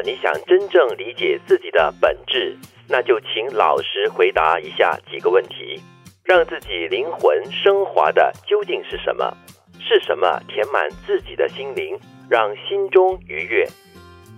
你想真正理解自己的本质，那就请老实回答以下几个问题：让自己灵魂升华的究竟是什么？是什么填满自己的心灵，让心中愉悦？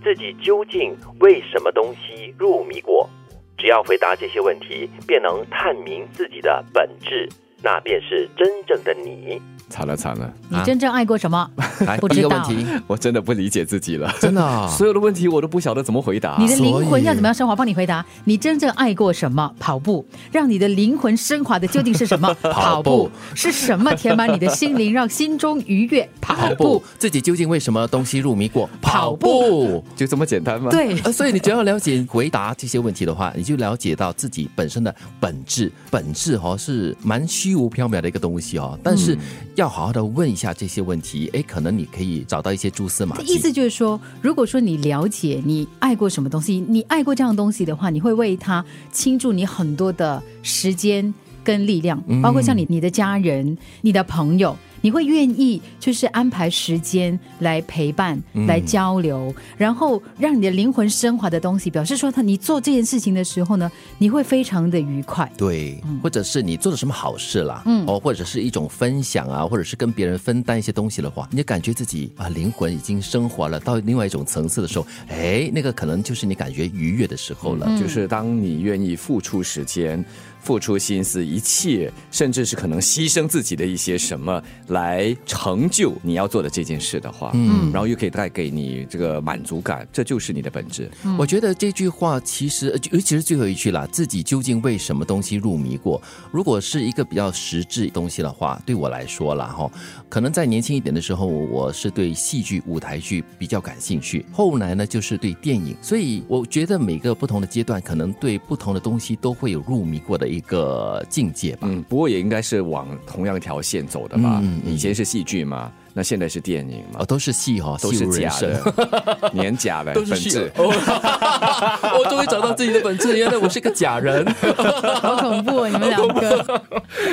自己究竟为什么东西入迷过？只要回答这些问题，便能探明自己的本质，那便是真正的你。惨了惨了，你真正爱过什么？来不知道第一个问题，我真的不理解自己了，真的啊所有的问题我都不晓得怎么回答。你的灵魂要怎么样升华？帮你回答。你真正爱过什么？跑步，让你的灵魂升华的究竟是什么？跑步是什么填满你的心灵，让心中愉悦？跑跑步，自己究竟为什么东西入迷过？跑步。就这么简单吗？，对，呃，所以你只要了解回答这些问题的话，你就了解到自己本身的本质。本质哦是蛮虚无缥缈的一个东西哦，但是要好好的问一下这些问题，哎，可能你可以找到一些蛛丝马迹。意思就是说，如果说你了解你爱过什么东西，你爱过这样的东西的话，你会为他倾注你很多的时间跟力量，包括像你你的家人、你的朋友。你会愿意就是安排时间来陪伴、来交流，然后让你的灵魂升华的东西，表示说他你做这件事情的时候呢，你会非常的愉快。对，或者是你做了什么好事啦，嗯。哦，或者是一种分享啊，或者是跟别人分担一些东西的话，你就感觉自己啊灵魂已经升华了到另外一种层次的时候，哎，那个可能就是你感觉愉悦的时候了。就是当你愿意付出时间、付出心思、一切，甚至是可能牺牲自己的一些什么来成就你要做的这件事的话，嗯，然后又可以带给你这个满足感，这就是你的本质。我觉得这句话其实，呃尤其是最后一句啦，自己究竟为什么东西入迷过？如果是一个比较实质东西的话，对我来说啦，哈，可能在年轻一点的时候，我是对戏剧、舞台剧比较感兴趣，后来呢，就是对电影，所以我觉得每个不同的阶段，可能对不同的东西都会有入迷过的一个境界吧。嗯，不过也应该是往同样一条线走的吧？嗯嗯以前是戏剧嘛，那现在是电影嘛哦，，都是戏哈、哦，都是假。的，年假的都是戏 我终于找到自己的本质，原来我是个假人。好恐怖哦，你们两个。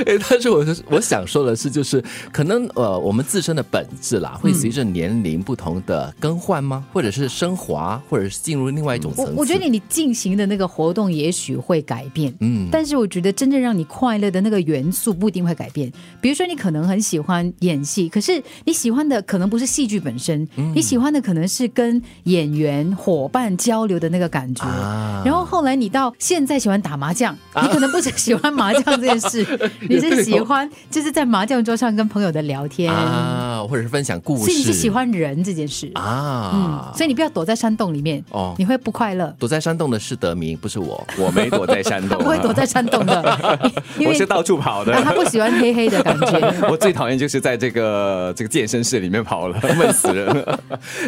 哎，但是我是我想说的是，就是可能呃，我们自身的本质啦，会随着年龄不同的更换吗？或者是升华，或者是进入另外一种层次？我我觉得你进行的那个活动也许会改变，嗯但是我觉得真正让你快乐的那个元素不一定会改变。比如说，你可能很喜欢演戏，可是你喜欢的可能不是戏剧本身，嗯。你喜欢的可能是跟演员伙伴交流的那个感觉。啊。然后后来你到现在喜欢打麻将，你可能不是喜欢麻将这件事，你是喜欢就是在麻将桌上跟朋友的聊天，啊，或者是分享故事，所以你是喜欢人这件事啊。嗯啊，，所以你不要躲在山洞里面，哦你会不快乐。躲在山洞的是德明，不是我。我没躲在山洞、啊，他不会躲在山洞的，因为我是到处跑的。啊他不喜欢黑黑的感觉。我最讨厌就是在这个这个健身室里面跑了，闷死人了。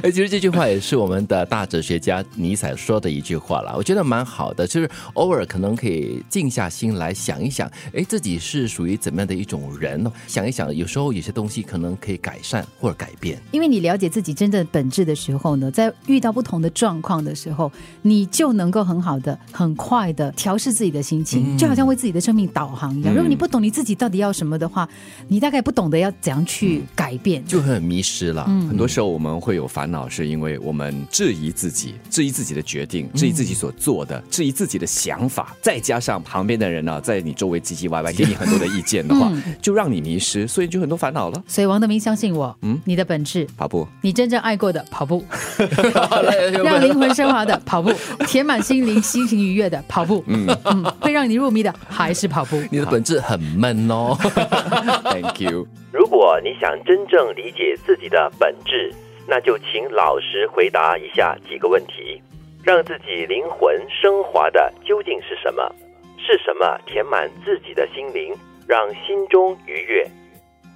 哎，其实这句话也是我们的大哲学家尼采说的一句话啦，我觉得蛮好的，就是偶尔可能可以静下心来想一想，哎，自己是属于怎么样的一种人，想一想，有时候有些东西可能可以改善或者改变。因为你了解自己真正本质的时候呢，在遇到不同的状况的时候，你就能够很好的、很快的调试自己的心情，就好像为自己的生命导航一样。如果你不懂你自己到底要什么的话，你大概不懂得要怎样去改变。就会很迷失了。很多时候我们会有烦恼，是因为我们质疑自己，质疑自己的决定，质疑自己所做的，质疑自己的想法，再加上旁边的人呢、在你周围唧唧歪歪，给你很多的意见的话，就让你迷失，所以就很多烦恼了。所以王德明相信我，嗯，你的本质，跑步，你真正爱过的跑步，让让灵魂升华的跑步，填满心灵、心情愉悦的跑步，嗯嗯，会让你入迷的还是跑步。你的本质很闷哦。Thank you。如果你想真正理解自己的本质，那就请老实回答以下几个问题：让自己灵魂升华的究竟是什么？是什么填满自己的心灵，让心中愉悦？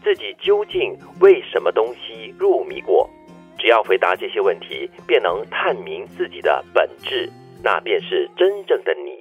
自己究竟为什么东西入迷过？只要回答这些问题，便能探明自己的本质，那便是真正的你